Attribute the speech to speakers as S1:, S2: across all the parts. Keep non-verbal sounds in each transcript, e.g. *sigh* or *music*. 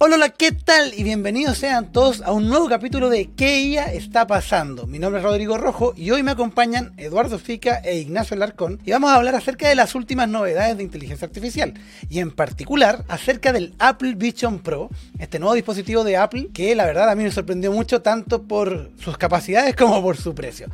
S1: Hola, ¿qué tal? Y bienvenidos sean todos a un nuevo capítulo de ¿Qué IA está pasando? Mi nombre es Rodrigo Rojo y hoy me acompañan Eduardo Fica e Ignacio Larcón y vamos a hablar acerca de las últimas novedades de inteligencia artificial y en particular acerca del Apple Vision Pro, este nuevo dispositivo de Apple que la verdad a mí me sorprendió mucho tanto por sus capacidades como por su precio.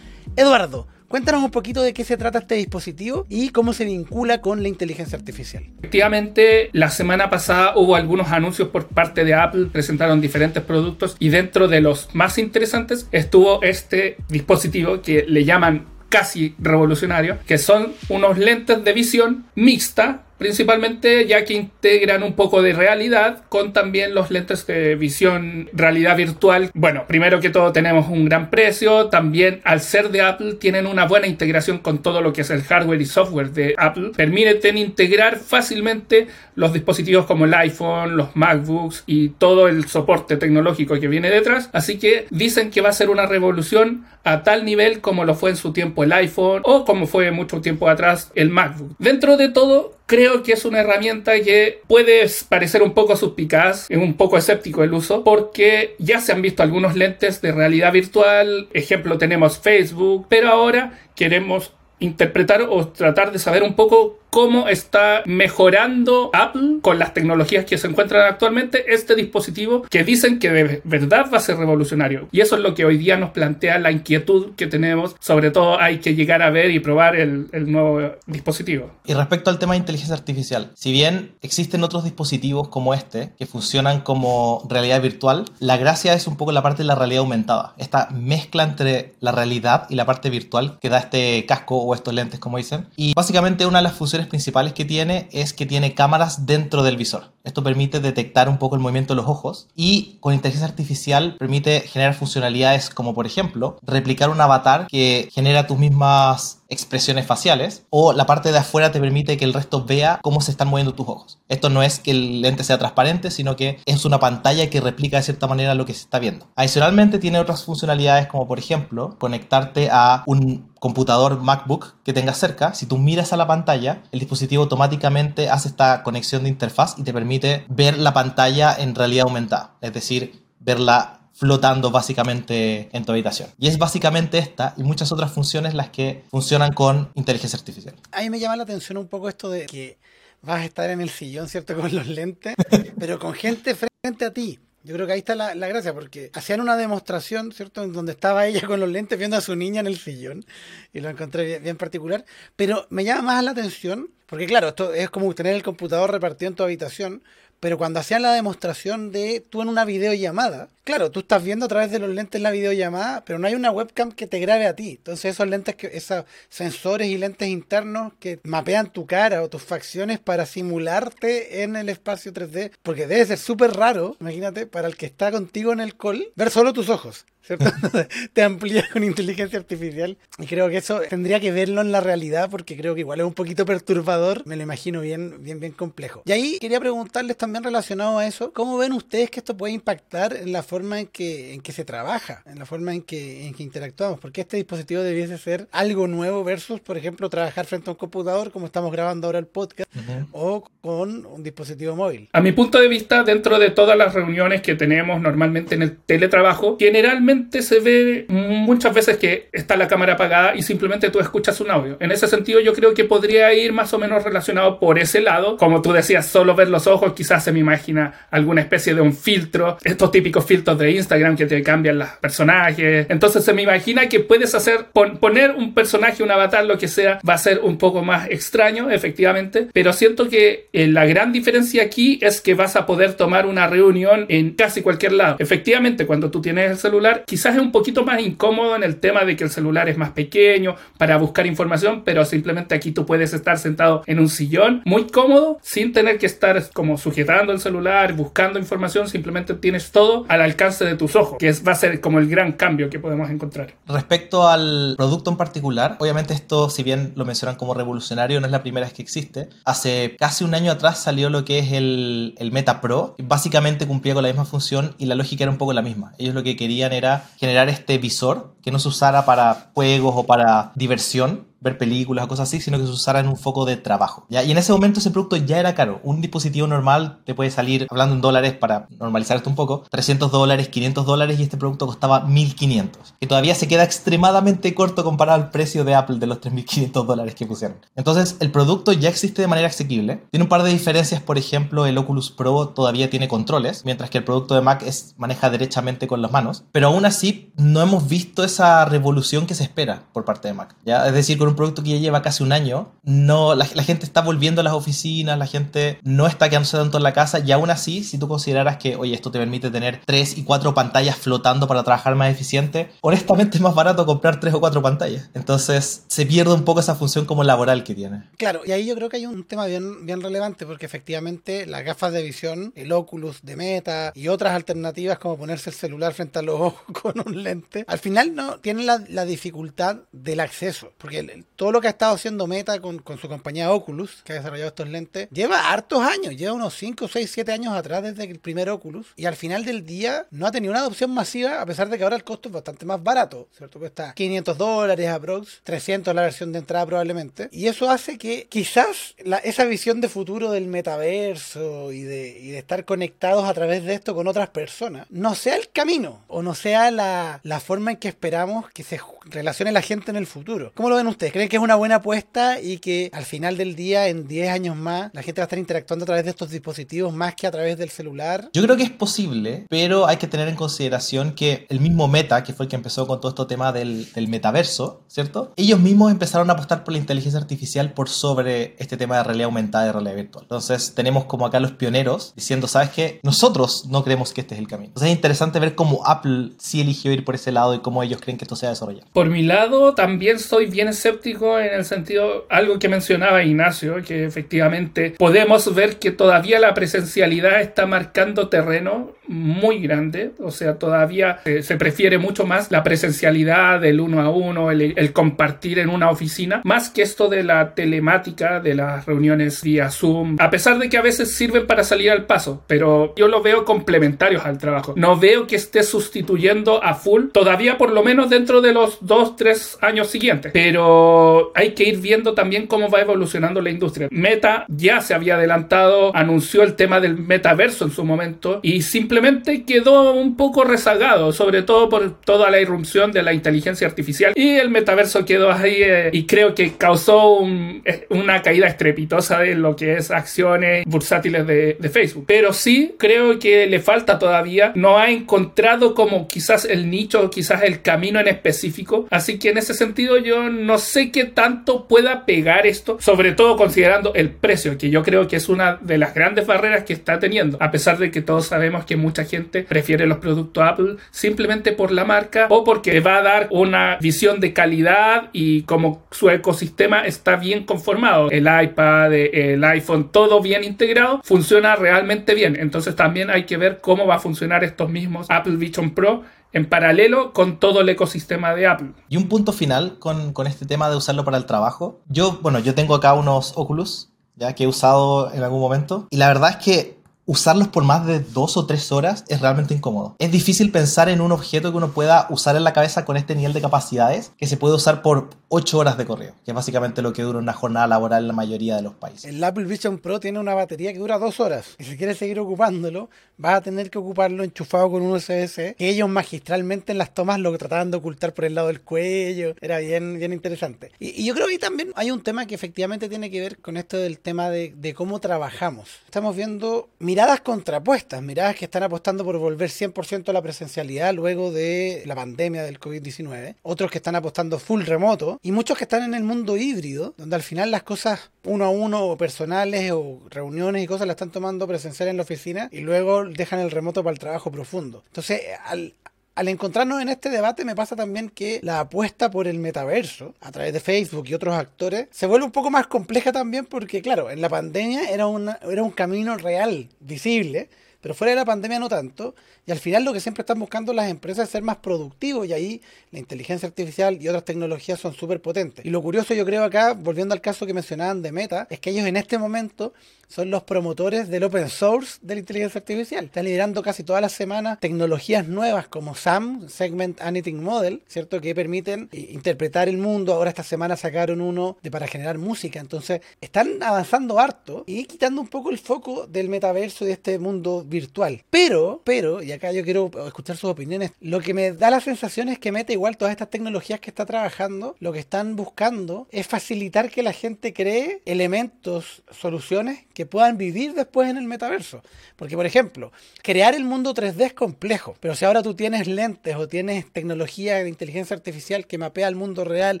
S1: Eduardo, Cuéntanos un poquito de qué se trata este dispositivo y cómo se vincula con la inteligencia artificial.
S2: Efectivamente, la semana pasada hubo algunos anuncios por parte de Apple, presentaron diferentes productos y dentro de los más interesantes estuvo este dispositivo que le llaman casi revolucionario, que son unos lentes de visión mixta principalmente ya que integran un poco de realidad con también los lentes de visión realidad virtual. Bueno, primero que todo tenemos un gran precio, también al ser de Apple tienen una buena integración con todo lo que es el hardware y software de Apple, permiten integrar fácilmente los dispositivos como el iPhone, los MacBooks y todo el soporte tecnológico que viene detrás, así que dicen que va a ser una revolución a tal nivel como lo fue en su tiempo el iPhone o como fue mucho tiempo atrás el MacBook. Dentro de todo, creo que es una herramienta que puede parecer un poco suspicaz, es un poco escéptico el uso, porque ya se han visto algunos lentes de realidad virtual, ejemplo tenemos Facebook, pero ahora queremos interpretar o tratar de saber un poco cómo está mejorando Apple con las tecnologías que se encuentran actualmente este dispositivo que dicen que de verdad va a ser revolucionario. Y eso es lo que hoy día nos plantea la inquietud que tenemos. Sobre todo hay que llegar a ver y probar el, el nuevo dispositivo.
S3: Y respecto al tema de inteligencia artificial, si bien existen otros dispositivos como este que funcionan como realidad virtual, la gracia es un poco la parte de la realidad aumentada. Esta mezcla entre la realidad y la parte virtual que da este casco o estos lentes como dicen. Y básicamente una de las funciones principales que tiene es que tiene cámaras dentro del visor. Esto permite detectar un poco el movimiento de los ojos y con inteligencia artificial permite generar funcionalidades como por ejemplo replicar un avatar que genera tus mismas expresiones faciales o la parte de afuera te permite que el resto vea cómo se están moviendo tus ojos. Esto no es que el lente sea transparente, sino que es una pantalla que replica de cierta manera lo que se está viendo. Adicionalmente tiene otras funcionalidades como por ejemplo conectarte a un computador MacBook que tengas cerca. Si tú miras a la pantalla, el dispositivo automáticamente hace esta conexión de interfaz y te permite ver la pantalla en realidad aumentada, es decir, verla flotando básicamente en tu habitación. Y es básicamente esta y muchas otras funciones las que funcionan con inteligencia artificial.
S1: A mí me llama la atención un poco esto de que vas a estar en el sillón, ¿cierto? *laughs* Con los lentes, pero con gente frente a ti. Yo creo que ahí está la, gracia, porque hacían una demostración, ¿cierto? En donde estaba ella con los lentes viendo a su niña en el sillón, y lo encontré bien, bien, particular. Pero me llama más la atención, porque claro, esto es como tener el computador repartido en tu habitación, pero cuando hacían la demostración de tú en una videollamada, claro, tú estás viendo a través de los lentes la videollamada, pero no hay una webcam que te grabe a ti. Entonces esos lentes, que, esos sensores y lentes internos que mapean tu cara o tus facciones para simularte en el espacio 3D, porque debe ser súper raro, imagínate, para el que está contigo en el call, ver solo tus ojos. ¿cierto? *laughs* *laughs* te amplía con inteligencia artificial. Y creo que eso tendría que verlo en la realidad porque creo que igual es un poquito perturbador. Me lo imagino bien, bien, bien complejo. Y ahí quería preguntarles también relacionado a eso, ¿cómo ven ustedes que esto puede impactar en la forma en que, en que se trabaja, en la forma en que, en que interactuamos? Porque este dispositivo debiese ser algo nuevo versus, por ejemplo, trabajar frente a un computador como estamos grabando ahora el podcast o con un dispositivo móvil.
S2: A mi punto de vista, dentro de todas las reuniones que tenemos normalmente en el teletrabajo, generalmente se ve muchas veces que está la cámara apagada y simplemente tú escuchas un audio. En ese sentido yo creo que podría ir más o menos relacionado por ese lado. Como tú decías, solo ver los ojos, quizás se me imagina alguna especie de un filtro, estos típicos filtros de Instagram que te cambian los personajes. Entonces se me imagina que puedes hacer, poner un personaje, un avatar, lo que sea, va a ser un poco más extraño, efectivamente, pero siento que eh, la gran diferencia aquí es que vas a poder tomar una reunión en casi cualquier lado. Efectivamente, cuando tú tienes el celular, quizás es un poquito más incómodo en el tema de que el celular es más pequeño para buscar información, pero simplemente aquí tú puedes estar sentado en un sillón muy cómodo sin tener que estar como sujetando el celular, buscando información, simplemente tienes todo al alcance de tus ojos, que va a ser como el gran cambio que podemos encontrar.
S3: Respecto al producto en particular, obviamente esto, si bien lo mencionan como revolucionario, no es la primera vez que existe. Hace casi un año atrás salió lo que es el, el Meta Pro, básicamente cumplía con la misma función y la lógica era un poco la misma. Ellos lo que querían era generar este visor que no se usara para juegos o para diversión, ver películas o cosas así, sino que se usara en un foco de trabajo. ¿ya? Y en ese momento ese producto ya era caro. Un dispositivo normal te puede salir, hablando en dólares para normalizar esto un poco, 300 dólares, 500 dólares y este producto costaba 1500. Que todavía se queda extremadamente corto comparado al precio de Apple de los 3500 dólares que pusieron. Entonces el producto ya existe de manera asequible. Tiene un par de diferencias, por ejemplo, el Oculus Pro todavía tiene controles, mientras que el producto de Mac es, maneja derechamente con las manos. Pero aún así no hemos visto esa revolución que se espera por parte de Mac. ¿ya? Es decir, con un producto que ya lleva casi un año, no, la, gente está volviendo a las oficinas, la gente no está quedándose tanto en la casa y aún así, si tú consideraras que, oye, esto te permite tener tres y cuatro pantallas flotando para trabajar más eficiente, honestamente es más barato comprar tres o cuatro pantallas. Entonces se pierde un poco esa función como laboral que tiene.
S1: Claro, y ahí yo creo que hay un tema bien, bien relevante porque efectivamente las gafas de visión, el Oculus de Meta y otras alternativas como ponerse el celular frente a los ojos *laughs* con un lente, al final no tienen la, la dificultad del acceso, porque todo lo que ha estado haciendo Meta con, su compañía Oculus, que ha desarrollado estos lentes, lleva hartos años, lleva unos 5, 6, 7 años atrás desde el primer Oculus, y al final del día no ha tenido una adopción masiva, a pesar de que ahora el costo es bastante más barato, ¿cierto? Cuesta 500 dólares aprox, 300 la versión de entrada probablemente, y eso hace que quizás esa visión de futuro del metaverso y de, y de, estar conectados a través de esto con otras personas no sea el camino, o no sea la, la forma en que esperamos que se relacione la gente en el futuro. ¿Cómo lo ven ustedes? ¿Creen que es una buena apuesta y que al final del día, en 10 años más, la gente va a estar interactuando a través de estos dispositivos más que a través del celular?
S3: Yo creo que es posible, pero hay que tener en consideración que el mismo Meta, que fue el que empezó con todo este tema del, metaverso, ¿cierto? Ellos mismos empezaron a apostar por la inteligencia artificial por sobre este tema de realidad aumentada y realidad virtual. Entonces tenemos como acá los pioneros diciendo, ¿sabes qué? Nosotros no creemos que este es el camino. Entonces es interesante ver cómo Apple sí eligió ir por ese lado y cómo ellos creen que esto se va a desarrollar.
S2: Por mi lado, también soy bien escéptico en el sentido, algo que mencionaba Ignacio, que efectivamente podemos ver que todavía la presencialidad está marcando terreno muy grande, o sea, todavía eh, se prefiere mucho más la presencialidad del uno a uno, el, el, compartir en una oficina, más que esto de la telemática, de las reuniones vía Zoom, a pesar de que a veces sirven para salir al paso, pero yo lo veo complementarios al trabajo. No veo que esté sustituyendo a full, todavía por lo menos dentro de los dos, tres años siguientes, pero hay que ir viendo también cómo va evolucionando la industria. Meta ya se había adelantado, anunció el tema del metaverso en su momento y simplemente quedó un poco rezagado, sobre todo por toda la irrupción de la inteligencia artificial. Y el metaverso quedó ahí eh, y creo que causó un, eh, una caída estrepitosa de lo que es acciones bursátiles de, de, Facebook. Pero sí creo que le falta todavía, no ha encontrado como quizás el nicho, quizás el camino en específico, así que en ese sentido yo no sé qué tanto pueda pegar esto, sobre todo considerando el precio, que yo creo que es una de las grandes barreras que está teniendo, a pesar de que todos sabemos que mucha gente prefiere los productos Apple simplemente por la marca o porque va a dar una visión de calidad y como su ecosistema está bien conformado, el iPad, el iPhone, todo bien integrado, funciona realmente bien. Entonces también hay que ver cómo va a funcionar estos mismos Apple Vision Pro en paralelo con todo el ecosistema de Apple.
S3: Y un punto final con, con, este tema de usarlo para el trabajo. Yo, bueno, yo tengo acá unos Oculus, ya que he usado en algún momento, y la verdad es que usarlos por más de dos o tres horas es realmente incómodo. Es difícil pensar en un objeto que uno pueda usar en la cabeza con este nivel de capacidades que se puede usar por ocho horas de correo, que es básicamente lo que dura una jornada laboral en la mayoría de los países.
S1: El Apple Vision Pro tiene una batería que dura dos horas y si quieres seguir ocupándolo, vas a tener que ocuparlo enchufado con un USB-C, que ellos magistralmente en las tomas lo trataban de ocultar por el lado del cuello. Era bien, bien interesante. Y, yo creo que también hay un tema que efectivamente tiene que ver con esto del tema de, de cómo trabajamos. Estamos viendo, mira, miradas contrapuestas, miradas que están apostando por volver 100% a la presencialidad luego de la pandemia del COVID-19, otros que están apostando full remoto y muchos que están en el mundo híbrido, donde al final las cosas uno a uno o personales o reuniones y cosas las están tomando presencial en la oficina y luego dejan el remoto para el trabajo profundo. Entonces, al, al encontrarnos en este debate me pasa también que la apuesta por el metaverso a través de Facebook y otros actores se vuelve un poco más compleja también porque claro, en la pandemia era, una, era un camino real, visible, pero fuera de la pandemia no tanto. Y al final lo que siempre están buscando las empresas es ser más productivos y ahí la inteligencia artificial y otras tecnologías son súper potentes. Y lo curioso yo creo acá, volviendo al caso que mencionaban de Meta, es que ellos en este momento son los promotores del open source de la inteligencia artificial. Están liderando casi todas las semanas tecnologías nuevas como SAM, Segment Anything Model, ¿cierto? Que permiten interpretar el mundo. Ahora esta semana sacaron uno de para generar música. Entonces, están avanzando harto y quitando un poco el foco del metaverso y de este mundo virtual. Pero, pero, y acá yo quiero escuchar sus opiniones, lo que me da la sensación es que Meta, igual todas estas tecnologías que está trabajando, lo que están buscando es facilitar que la gente cree elementos, soluciones que puedan vivir después en el metaverso. Porque, por ejemplo, crear el mundo 3D es complejo, pero si ahora tú tienes lentes o tienes tecnología de inteligencia artificial que mapea el mundo real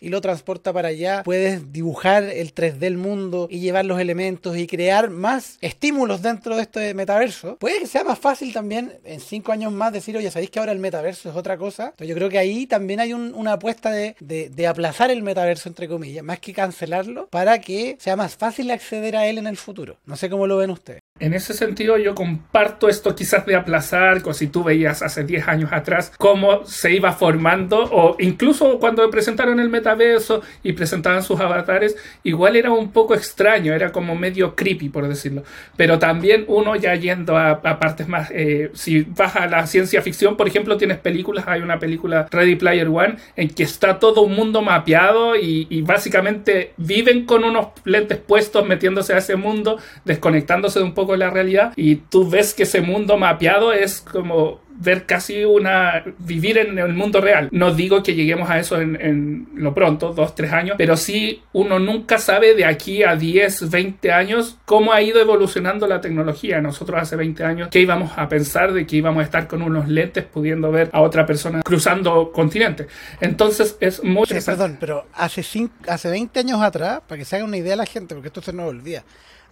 S1: y lo transporta para allá, puedes dibujar el 3D del mundo y llevar los elementos y crear más estímulos dentro de este metaverso. Puede que sea más fácil también en cinco años más decir, oye, ¿sabéis que ahora el metaverso es otra cosa? Entonces yo creo que ahí también hay una apuesta de, de aplazar el metaverso, entre comillas, más que cancelarlo, para que sea más fácil acceder a él en el futuro. No sé cómo lo ven ustedes.
S2: En ese sentido yo comparto esto quizás de aplazar, como si tú veías hace 10 años atrás cómo se iba formando o incluso cuando presentaron el metaverso y presentaban sus avatares, igual era un poco extraño, era como medio creepy por decirlo. Pero también uno ya yendo a, partes más, eh, si vas a la ciencia ficción, por ejemplo, tienes películas, hay una película Ready Player One en que está todo un mundo mapeado y, y básicamente viven con unos lentes puestos metiéndose a ese mundo, desconectándose de un poco con la realidad y tú ves que ese mundo mapeado es como ver casi una vivir en el mundo real. No digo que lleguemos a eso en, lo pronto, dos, tres años, pero sí uno nunca sabe de aquí a 10, 20 años cómo ha ido evolucionando la tecnología. Nosotros hace 20 años, ¿qué íbamos a pensar de que íbamos a estar con unos lentes pudiendo ver a otra persona cruzando continentes? Entonces es muy...
S1: perdón, pero hace, hace 20 años atrás, para que se haga una idea la gente, porque esto se nos olvida,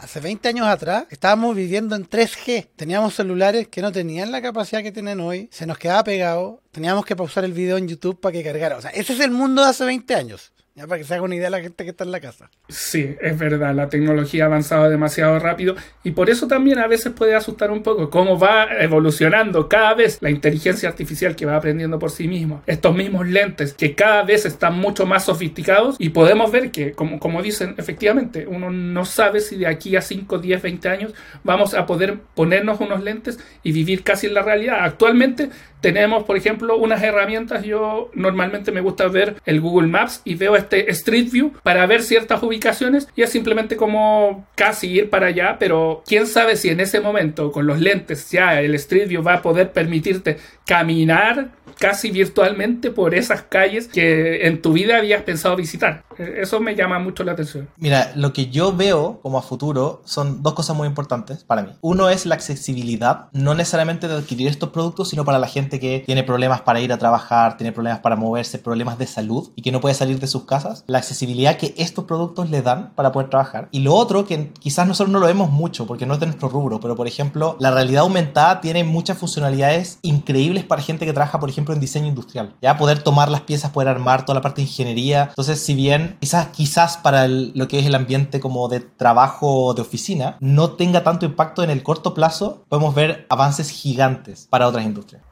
S1: Hace 20 años atrás estábamos viviendo en 3G. Teníamos celulares que no tenían la capacidad que tienen hoy. Se nos quedaba pegado. Teníamos que pausar el video en YouTube para que cargara. O sea, ese es el mundo de hace 20 años. Ya para que se haga una idea la gente que está en la casa.
S2: Sí, es verdad, la tecnología ha avanzado demasiado rápido y por eso también a veces puede asustar un poco cómo va evolucionando cada vez la inteligencia artificial que va aprendiendo por sí mismo. Estos mismos lentes que cada vez están mucho más sofisticados y podemos ver que, como, como dicen, efectivamente, uno no sabe si de aquí a 5, 10, 20 años vamos a poder ponernos unos lentes y vivir casi en la realidad. Actualmente tenemos, por ejemplo, unas herramientas. Yo normalmente me gusta ver el Google Maps y veo este Street View para ver ciertas ubicaciones y es simplemente como casi ir para allá, pero quién sabe si en ese momento con los lentes ya el Street View va a poder permitirte caminar casi virtualmente por esas calles que en tu vida habías pensado visitar. E, eso me llama mucho la atención.
S3: Mira, lo que yo veo como a futuro son dos cosas muy importantes para mí. Uno es la accesibilidad, no necesariamente de adquirir estos productos, sino para la gente que tiene problemas para ir a trabajar, tiene problemas para moverse, problemas de salud y que no puede salir de sus casas. La accesibilidad que estos productos le dan para poder trabajar. Y lo otro, que quizás nosotros no lo vemos mucho porque no es de nuestro rubro, pero por ejemplo, la realidad aumentada tiene muchas funcionalidades increíbles para gente que trabaja, por ejemplo, en diseño industrial. Ya poder tomar las piezas, poder armar toda la parte de ingeniería. Entonces, si bien quizás, quizás para lo que es el ambiente como de trabajo de oficina, no tenga tanto impacto en el corto plazo, podemos ver avances gigantes para otras industrias.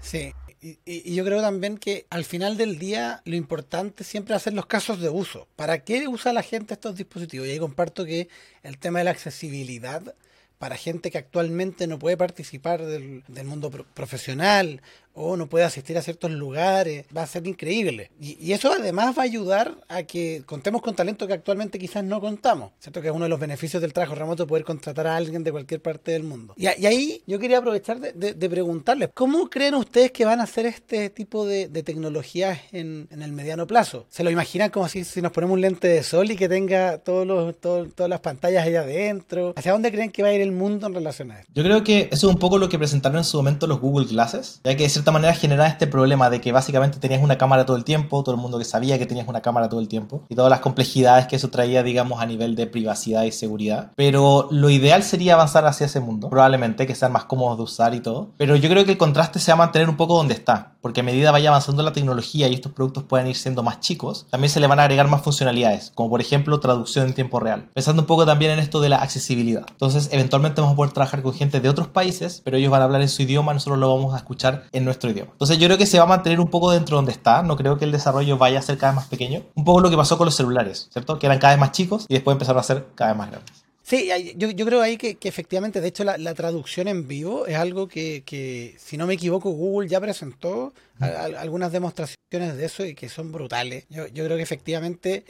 S1: Sí, y, yo creo también que al final del día lo importante siempre es hacer los casos de uso. ¿Para qué usa la gente estos dispositivos? Y ahí comparto que el tema de la accesibilidad para gente que actualmente no puede participar del, del mundo profesional o no puede asistir a ciertos lugares, va a ser increíble. Y, eso además va a ayudar a que contemos con talento que actualmente quizás no contamos, ¿cierto? Que es uno de los beneficios del trabajo remoto poder contratar a alguien de cualquier parte del mundo. Y, ahí yo quería aprovechar de, preguntarles, ¿cómo creen ustedes que van a hacer este tipo de, tecnologías en, el mediano plazo? ¿Se lo imaginan como si, si nos ponemos un lente de sol y que tenga todos los, todas las pantallas ahí adentro? ¿Hacia dónde creen que va a ir el mundo en relación a esto?
S3: Yo creo que eso es un poco lo que presentaron en su momento los Google Glasses, ya que cierta manera generaba este problema de que básicamente tenías una cámara todo el tiempo, todo el mundo que sabía que tenías una cámara todo el tiempo y todas las complejidades que eso traía, digamos, a nivel de privacidad y seguridad. Pero lo ideal sería avanzar hacia ese mundo, probablemente que sean más cómodos de usar y todo. Pero yo creo que el contraste se va a mantener un poco donde está, porque a medida vaya avanzando la tecnología y estos productos pueden ir siendo más chicos, también se le van a agregar más funcionalidades, como por ejemplo traducción en tiempo real. Pensando un poco también en esto de la accesibilidad. Entonces, eventualmente vamos a poder trabajar con gente de otros países, pero ellos van a hablar en su idioma, nosotros lo vamos a escuchar en nuestro idioma. Entonces, yo creo que se va a mantener un poco dentro donde está, no creo que el desarrollo vaya a ser cada vez más pequeño. Un poco lo que pasó con los celulares, ¿cierto? Que eran cada vez más chicos y después empezaron a ser cada vez más grandes.
S1: Sí, yo, creo ahí que, efectivamente, de hecho, la, traducción en vivo es algo que, si no me equivoco, Google ya presentó algunas demostraciones de eso y que son brutales. Yo, creo que efectivamente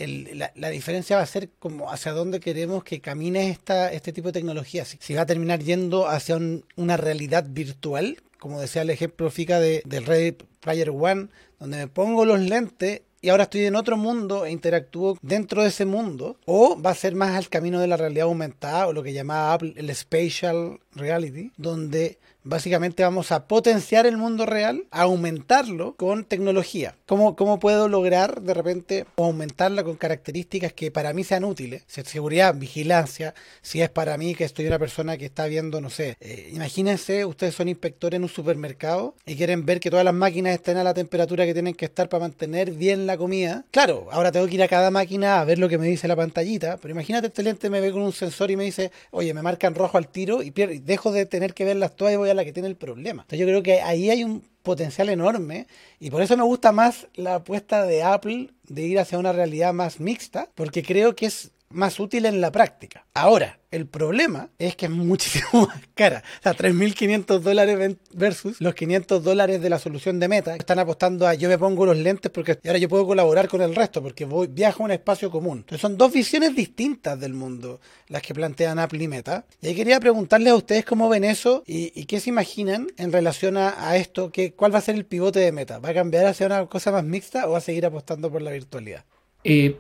S1: la, diferencia va a ser como hacia dónde queremos que camine esta, este tipo de tecnología. Si va a terminar yendo hacia una realidad virtual, como decía el ejemplo FICA de, del Ready Player One, donde me pongo los lentes y ahora estoy en otro mundo e interactúo dentro de ese mundo, o va a ser más al camino de la realidad aumentada o lo que llamaba Apple el spatial reality, donde Básicamente vamos a potenciar el mundo real, aumentarlo con tecnología. ¿Cómo, cómo puedo lograr de repente aumentarla con características que para mí sean útiles? Seguridad, vigilancia, si es para mí que estoy una persona que está viendo, no sé, eh, imagínense, ustedes son inspectores en un supermercado y quieren ver que todas las máquinas estén a la temperatura que tienen que estar para mantener bien la comida. Claro, ahora tengo que ir a cada máquina a ver lo que me dice la pantallita, pero imagínate este lente me ve con un sensor y me dice, oye, me marcan rojo al tiro y dejo de tener que verlas todas y voy a la que tiene el problema. Entonces yo creo que ahí hay un potencial enorme y por eso me gusta más la apuesta de Apple de ir hacia una realidad más mixta, porque creo que es más útil en la práctica. Ahora, el problema es que es muchísimo *laughs* más cara. O sea, 3.500 dólares versus los 500 dólares de la solución de Meta. Están apostando a yo me pongo los lentes porque ahora yo puedo colaborar con el resto porque voy, viajo a un espacio común. Entonces son dos visiones distintas del mundo las que plantean Apple y Meta. Y ahí quería preguntarles a ustedes cómo ven eso y, qué se imaginan en relación a, esto. Que, ¿Cuál va a ser el pivote de Meta? ¿Va a cambiar hacia una cosa más mixta o va a seguir apostando por la virtualidad?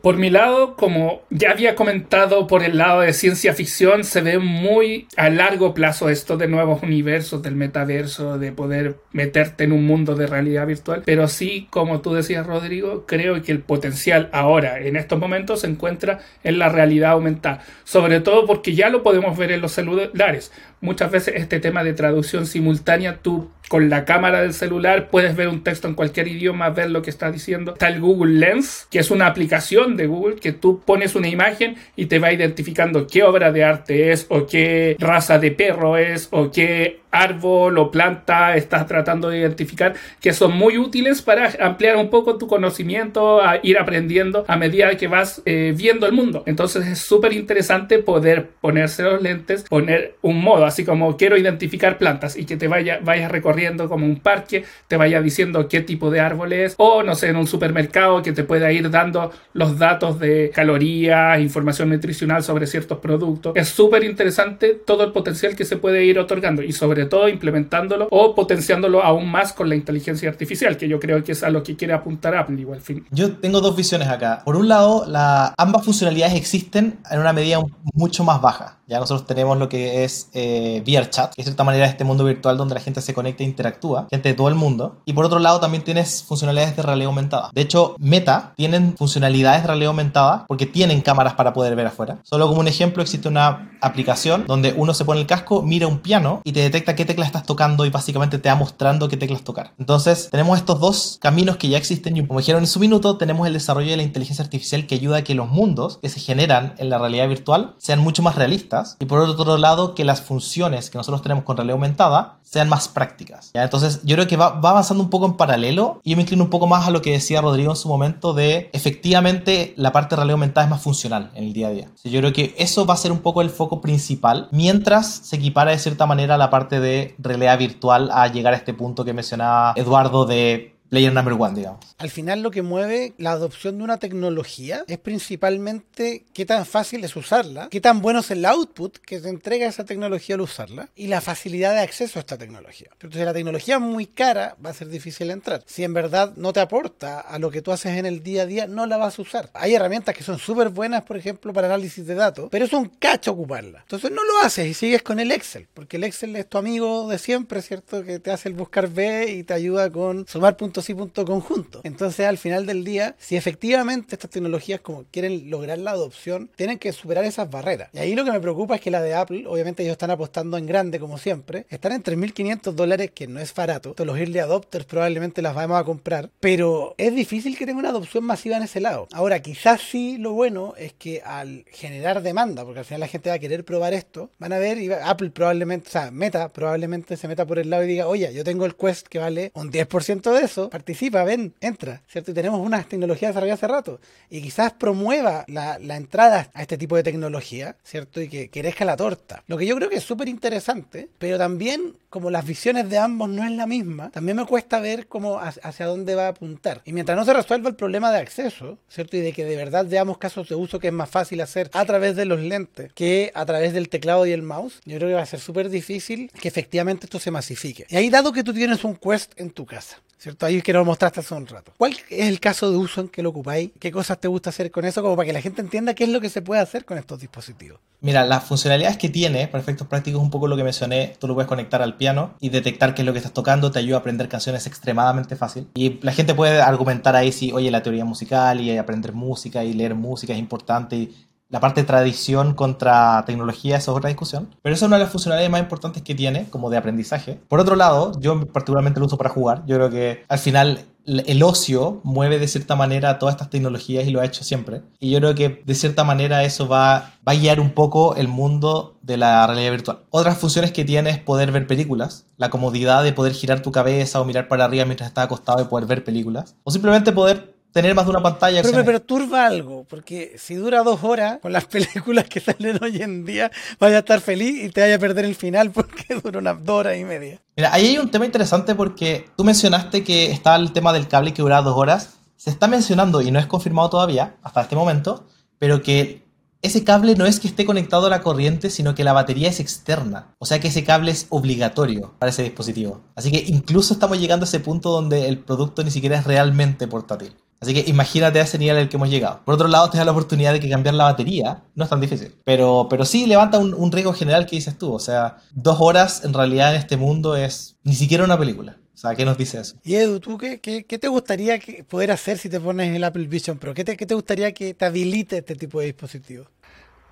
S2: Por mi lado, como ya había comentado por el lado de ciencia ficción, se ve muy a largo plazo esto de nuevos universos, del metaverso, de poder meterte en un mundo de realidad virtual. Pero sí, como tú decías, Rodrigo, creo que el potencial ahora, en estos momentos, se encuentra en la realidad aumentada. Sobre todo porque ya lo podemos ver en los celulares. Muchas veces este tema de traducción simultánea, tú con la cámara del celular puedes ver un texto en cualquier idioma, ver lo que está diciendo. Está el Google Lens, que es una aplicación de Google que tú pones una imagen y te va identificando qué obra de arte es o qué raza de perro es o qué árbol o planta estás tratando de identificar que son muy útiles para ampliar un poco tu conocimiento, a ir aprendiendo a medida que vas eh, viendo el mundo. Entonces es súper interesante poder ponerse los lentes, poner un modo, así como quiero identificar plantas y que te vaya, vayas recorriendo como un parque, te vaya diciendo qué tipo de árbol es, o no sé, en un supermercado que te pueda ir dando los datos de calorías, información nutricional sobre ciertos productos. Es súper interesante todo el potencial que se puede ir otorgando y sobre todo implementándolo o potenciándolo aún más con la inteligencia artificial, que yo creo que es a lo que quiere apuntar Apple igual fin.
S3: Yo tengo dos visiones acá. Por un lado, la, ambas funcionalidades existen en una medida mucho más baja. Ya nosotros tenemos lo que es eh, VRChat, que es de cierta manera este mundo virtual donde la gente se conecta interactúa, gente de todo el mundo. Y por otro lado también tienes funcionalidades de realidad aumentada. De hecho, Meta tienen funcionalidades de realidad aumentada porque tienen cámaras para poder ver afuera. Solo como un ejemplo, existe una aplicación donde uno se pone el casco, mira un piano y te detecta qué tecla estás tocando y básicamente te va mostrando qué teclas tocar. Entonces, tenemos estos dos caminos que ya existen y como dijeron en su minuto, tenemos el desarrollo de la inteligencia artificial que ayuda a que los mundos que se generan en la realidad virtual sean mucho más realistas y por otro lado que las funciones que nosotros tenemos con realidad aumentada sean más prácticas. Entonces yo creo que va, avanzando un poco en paralelo y yo me inclino un poco más a lo que decía Rodrigo en su momento de efectivamente la parte de realidad aumentada es más funcional en el día a día. yo creo que eso va a ser un poco el foco principal mientras se equipara de cierta manera la parte de realidad virtual a llegar a este punto que mencionaba Eduardo de number one, digamos.
S1: Al final lo que mueve la adopción de una tecnología es principalmente qué tan fácil es usarla, qué tan bueno es el output que te entrega esa tecnología al usarla y la facilidad de acceso a esta tecnología. Entonces, la tecnología es muy cara, va a ser difícil entrar. Si en verdad no te aporta a lo que tú haces en el día a día, no la vas a usar. Hay herramientas que son súper buenas, por ejemplo, para análisis de datos, pero es un cacho ocuparla. Entonces no lo haces y sigues con el Excel, porque el Excel es tu amigo de siempre, ¿cierto? Que te hace el buscar B y te ayuda con sumar puntos y punto conjunto. Entonces, al final del día, si efectivamente estas tecnologías como quieren lograr la adopción, tienen que superar esas barreras. Y ahí lo que me preocupa es que la de Apple, obviamente ellos están apostando en grande como siempre, están en 3.500 dólares, que no es barato. Entonces, los early adopters probablemente las vamos a comprar, pero es difícil que tenga una adopción masiva en ese lado. Ahora, quizás sí lo bueno es que al generar demanda, porque al final la gente va a querer probar esto, van a ver y Apple probablemente, o sea, Meta probablemente se meta por el lado y diga, oye, yo tengo el Quest que vale un 10% de eso, participa, ven, entra, ¿cierto? Y tenemos unas tecnologías desarrolladas hace rato. Y quizás promueva la, entrada a este tipo de tecnología, ¿cierto? Y que crezca la torta. Lo que yo creo que es súper interesante, pero también como las visiones de ambos no es la misma, también me cuesta ver cómo hacia dónde va a apuntar. Y mientras no se resuelva el problema de acceso, ¿cierto? Y de que de verdad veamos casos de uso que es más fácil hacer a través de los lentes que a través del teclado y el mouse, yo creo que va a ser súper difícil que efectivamente esto se masifique. Y ahí dado que tú tienes un Quest en tu casa, ¿cierto? Que lo mostraste hace un rato. ¿Cuál es el caso de uso en que lo ocupáis? ¿Qué cosas te gusta hacer con eso? Como para que la gente entienda qué es lo que se puede hacer con estos dispositivos.
S3: Mira, las funcionalidades que tiene, para efectos prácticos, un poco lo que mencioné, tú lo puedes conectar al piano y detectar qué es lo que estás tocando, te ayuda a aprender canciones extremadamente fácil. Y la gente puede argumentar ahí si, oye, la teoría musical y aprender música y leer música es importante y la parte tradición contra tecnología, eso es otra discusión. Pero eso es una de las funcionalidades más importantes que tiene, como de aprendizaje. Por otro lado, yo particularmente lo uso para jugar. Yo creo que al final el ocio mueve de cierta manera todas estas tecnologías y lo ha hecho siempre. Y yo creo que de cierta manera eso va, va a guiar un poco el mundo de la realidad virtual. Otras funciones que tiene es poder ver películas, la comodidad de poder girar tu cabeza o mirar para arriba mientras estás acostado y poder ver películas. O simplemente poder tener más de una pantalla.
S1: Pero, pero, turba algo, porque si dura dos horas con las *laughs* películas que salen hoy en día, vaya a estar feliz y te vaya a perder el final *laughs* porque dura unas dos horas y media.
S3: Mira, ahí hay un tema interesante porque tú mencionaste que estaba el tema del cable que duraba dos horas. Se está mencionando, y no es confirmado todavía, hasta este momento, pero que ese cable no es que esté conectado a la corriente, sino que la batería es externa. O sea que ese cable es obligatorio para ese dispositivo. Así que incluso estamos llegando a ese punto donde el producto ni siquiera es realmente portátil. Así que imagínate ese nivel al que hemos llegado. Por otro lado, te da la oportunidad de que cambiar la batería no es tan difícil. Pero, pero sí levanta un, riesgo general que dices tú. O sea, dos horas en realidad en este mundo es ni siquiera una película. O sea, ¿qué nos dice eso?
S1: Y Edu, ¿tú qué, qué, te gustaría poder hacer si te pones el Apple Vision Pro? ¿Qué te, ¿Qué te gustaría que te habilite este tipo de dispositivos?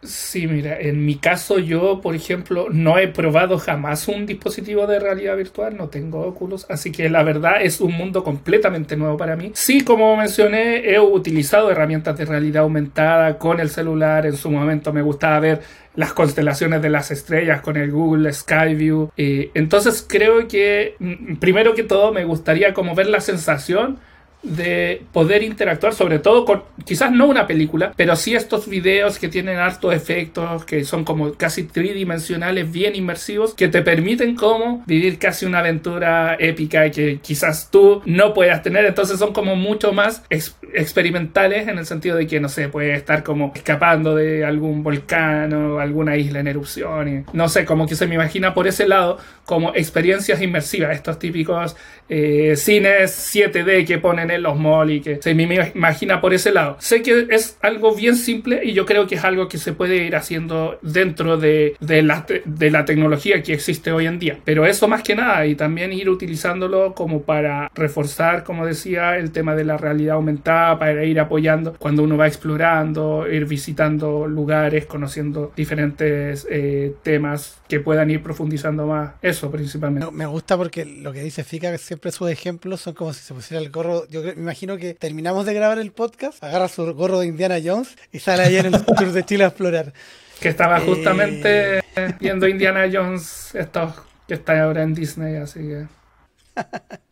S2: Sí, mira, en mi caso yo, por ejemplo, no he probado jamás un dispositivo de realidad virtual, no tengo óculos, así que la verdad es un mundo completamente nuevo para mí. Sí, como mencioné, he utilizado herramientas de realidad aumentada con el celular, en su momento me gustaba ver las constelaciones de las estrellas con el Google Skyview. Eh, entonces creo que, mm, primero que todo, me gustaría como ver la sensación de poder interactuar, sobre todo con, quizás no una película, pero sí estos videos que tienen hartos efectos, que son como casi tridimensionales, bien inmersivos, que te permiten como vivir casi una aventura épica que quizás tú no puedas tener. Entonces son como mucho más experimentales en el sentido de que, no sé, puede estar como escapando de algún volcán o alguna isla en erupción. Y, no sé, como que se me imagina por ese lado como experiencias inmersivas, estos típicos eh, cines 7D que ponen en los malls y que se me imagina por ese lado. Sé que es algo bien simple y yo creo que es algo que se puede ir haciendo dentro de, de, la, de la tecnología que existe hoy en día. Pero eso más que nada y también ir utilizándolo como para reforzar, como decía, el tema de la realidad aumentada, para ir apoyando cuando uno va explorando, ir visitando lugares, conociendo diferentes eh, temas que puedan ir profundizando más. Eso principalmente.
S1: Me gusta porque lo que dice Fika es siempre sus ejemplos son como si se pusiera el gorro. Yo me imagino que terminamos de grabar el podcast, agarra su gorro de Indiana Jones y sale allá en el *laughs* tour de Chile a explorar.
S2: Que estaba justamente eh. viendo Indiana Jones, esto que está ahora en Disney, así que. *laughs*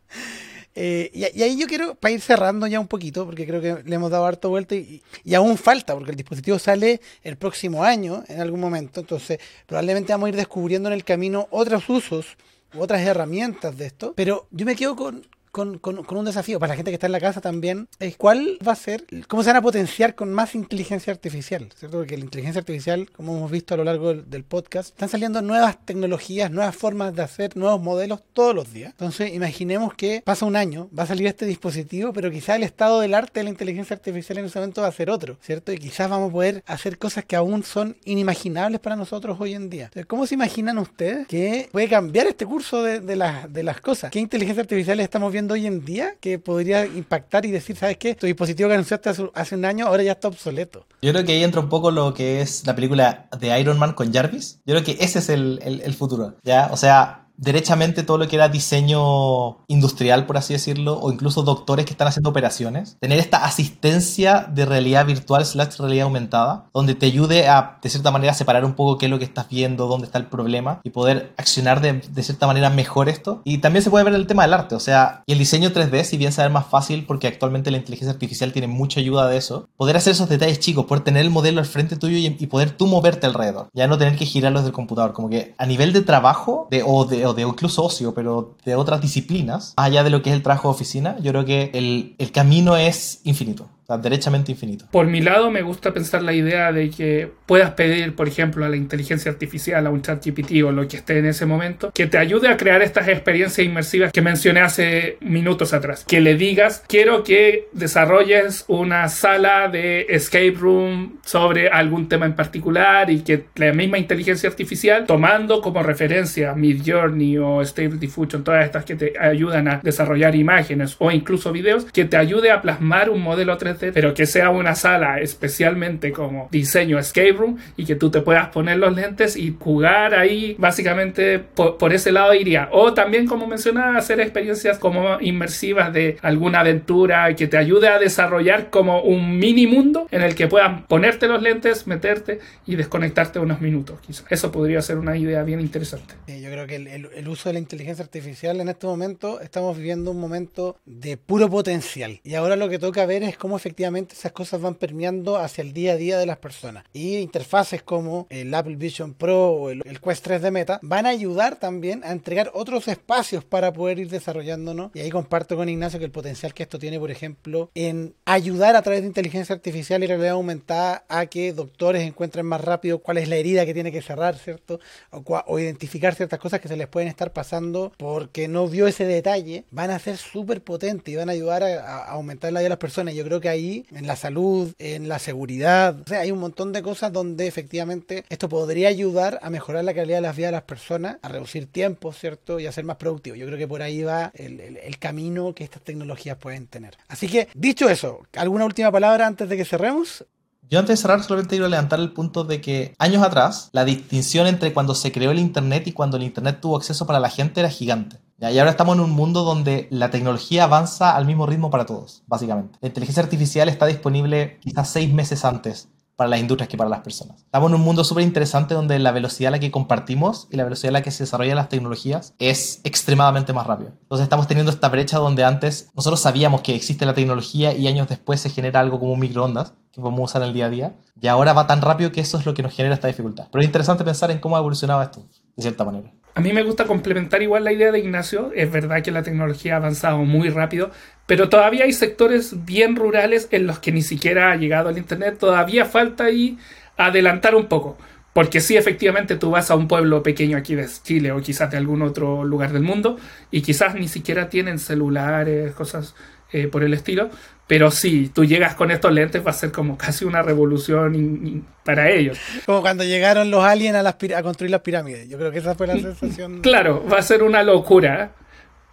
S1: Eh, y, ahí yo quiero, para ir cerrando ya un poquito, porque creo que le hemos dado harto vuelta y, y, aún falta, porque el dispositivo sale el próximo año, en algún momento, entonces probablemente vamos a ir descubriendo en el camino otros usos otras herramientas de esto. Pero yo me quedo con, con, un desafío para la gente que está en la casa también, es cuál va a ser, cómo se van a potenciar con más inteligencia artificial, ¿cierto? Porque la inteligencia artificial, como hemos visto a lo largo del, podcast, están saliendo nuevas tecnologías, nuevas formas de hacer, nuevos modelos todos los días. Entonces, imaginemos que pasa un año, va a salir este dispositivo, pero quizá el estado del arte de la inteligencia artificial en ese momento va a ser otro, ¿cierto? Y quizás vamos a poder hacer cosas que aún son inimaginables para nosotros hoy en día. ¿cómo se imaginan ustedes que puede cambiar este curso de, de, de las cosas? ¿Qué inteligencia artificial estamos viendo hoy en día que podría impactar y decir, ¿sabes qué? Tu dispositivo que anunciaste hace, un año ahora ya está obsoleto.
S3: Yo creo que ahí entra un poco lo que es la película de Iron Man con Jarvis. Yo creo que ese es el, el futuro, ¿ya? O sea, derechamente todo lo que era diseño industrial, por así decirlo, o incluso doctores que están haciendo operaciones, tener esta asistencia de realidad virtual slash realidad aumentada, donde te ayude a, de cierta manera, separar un poco qué es lo que estás viendo, dónde está el problema, y poder accionar de, de cierta manera mejor esto. Y también se puede ver el tema del arte, o sea, y el diseño 3D, si bien saber más fácil, porque actualmente la inteligencia artificial tiene mucha ayuda de eso, poder hacer esos detalles chicos, poder tener el modelo al frente tuyo y, poder tú moverte alrededor, ya no tener que girarlos del computador, como que a nivel de trabajo de, o de o de incluso ocio, pero de otras disciplinas, allá de lo que es el trabajo de oficina, yo creo que el, el camino es infinito derechamente infinito.
S2: Por mi lado, me gusta pensar la idea de que puedas pedir, por ejemplo, a la inteligencia artificial, a un chat GPT o lo que esté en ese momento, que te ayude a crear estas experiencias inmersivas que mencioné hace minutos atrás. Que le digas, quiero que desarrolles una sala de escape room sobre algún tema en particular y que la misma inteligencia artificial, tomando como referencia Mid Journey o Stable Diffusion, todas estas que te ayudan a desarrollar imágenes o incluso videos, que te ayude a plasmar un modelo 3 pero que sea una sala especialmente como diseño escape room y que tú te puedas poner los lentes y jugar ahí, básicamente por, ese lado iría. O también, como mencionaba, hacer experiencias como inmersivas de alguna aventura que te ayude a desarrollar como un mini mundo en el que puedas ponerte los lentes, meterte y desconectarte unos minutos. Quizás. Eso podría ser una idea bien interesante.
S1: yo creo que el, el uso de la inteligencia artificial en este momento estamos viviendo un momento de puro potencial y ahora lo que toca ver es cómo efectivamente esas cosas van permeando hacia el día a día de las personas. Y interfaces como el Apple Vision Pro o el, Quest 3 de Meta van a ayudar también a entregar otros espacios para poder ir desarrollándonos. Y ahí comparto con Ignacio que el potencial que esto tiene, por ejemplo, en ayudar a través de inteligencia artificial y realidad aumentada a que doctores encuentren más rápido cuál es la herida que tiene que cerrar, ¿cierto? O, identificar ciertas cosas que se les pueden estar pasando porque no vio ese detalle, van a ser súper potentes y van a ayudar a, a aumentar la vida de las personas. Yo creo que en la salud, en la seguridad. O sea, hay un montón de cosas donde efectivamente esto podría ayudar a mejorar la calidad de las vidas de las personas, a reducir tiempo, ¿cierto? Y a ser más productivo. Yo creo que por ahí va el, el camino que estas tecnologías pueden tener. Así que, dicho eso, ¿alguna última palabra antes de que cerremos?
S3: Yo antes de cerrar solamente quiero levantar el punto de que años atrás la distinción entre cuando se creó el Internet y cuando el Internet tuvo acceso para la gente era gigante. Y ahora estamos en un mundo donde la tecnología avanza al mismo ritmo para todos, básicamente. La inteligencia artificial está disponible quizás seis meses antes para las industrias que para las personas. Estamos en un mundo súper interesante donde la velocidad a la que compartimos y la velocidad a la que se desarrollan las tecnologías es extremadamente más rápido. Entonces estamos teniendo esta brecha donde antes nosotros sabíamos que existe la tecnología y años después se genera algo como un microondas que podemos usar en el día a día y ahora va tan rápido que eso es lo que nos genera esta dificultad. Pero es interesante pensar en cómo ha evolucionado esto, de cierta manera.
S2: A mí me gusta complementar igual la idea de Ignacio. Es verdad que la tecnología ha avanzado muy rápido, pero todavía hay sectores bien rurales en los que ni siquiera ha llegado el Internet. Todavía falta ahí adelantar un poco. Porque sí, efectivamente, tú vas a un pueblo pequeño aquí de Chile o quizás de algún otro lugar del mundo y quizás ni siquiera tienen celulares, cosas eh, por el estilo. Pero sí, tú llegas con estos lentes, va a ser como *laughs* casi una revolución para ellos.
S1: Como cuando llegaron los aliens a, a, construir las pirámides. Yo creo que esa fue la sensación. *laughs*
S2: Claro, va a ser una locura.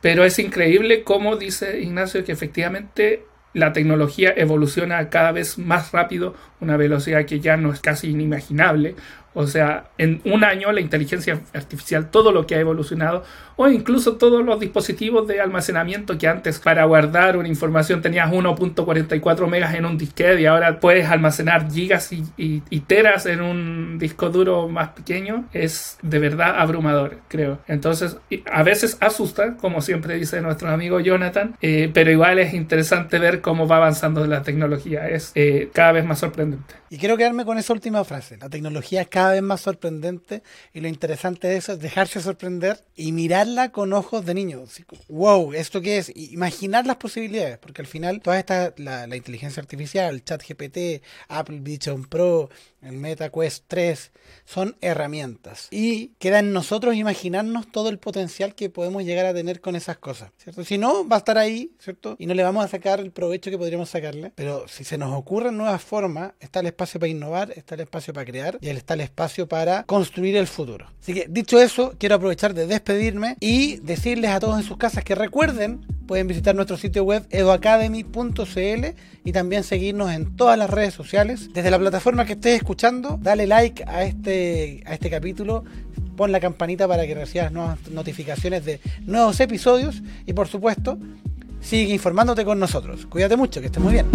S2: Pero es increíble cómo dice Ignacio que efectivamente la tecnología evoluciona cada vez más rápido, una velocidad que ya no es casi inimaginable. O sea, en un año la inteligencia artificial, todo lo que ha evolucionado, o incluso todos los dispositivos de almacenamiento que antes para guardar una información tenías 1.44 megas en un disquete y ahora puedes almacenar gigas y, teras en un disco duro más pequeño, es de verdad abrumador, creo. Entonces, a veces asusta, como siempre dice nuestro amigo Jonathan, eh, pero igual es interesante ver cómo va avanzando la tecnología, es eh, cada vez más sorprendente.
S1: Y quiero quedarme con esa última frase, la tecnología es cada cada vez más sorprendente y lo interesante de eso es dejarse sorprender y mirarla con ojos de niño. wow, ¿esto qué es? imaginar las posibilidades, porque al final toda esta, la, la inteligencia artificial, chat GPT, Apple Vision Pro, el MetaQuest 3, son herramientas. Y queda en nosotros imaginarnos todo el potencial que podemos llegar a tener con esas cosas, ¿cierto? Si no, va a estar ahí, ¿cierto? Y no le vamos a sacar el provecho que podríamos sacarle. Pero si se nos ocurren nuevas formas, está el espacio para innovar, está el espacio para crear y está el espacio para construir el futuro. Así que, dicho eso, quiero aprovechar de despedirme y decirles a todos en sus casas que recuerden, pueden visitar nuestro sitio web eduacademy.cl y también seguirnos en todas las redes sociales. Desde la plataforma que estés dale like a este, a este capítulo, pon la campanita para que recibas nuevas notificaciones de nuevos episodios y por supuesto, sigue informándote con nosotros. Cuídate mucho, que estés muy bien.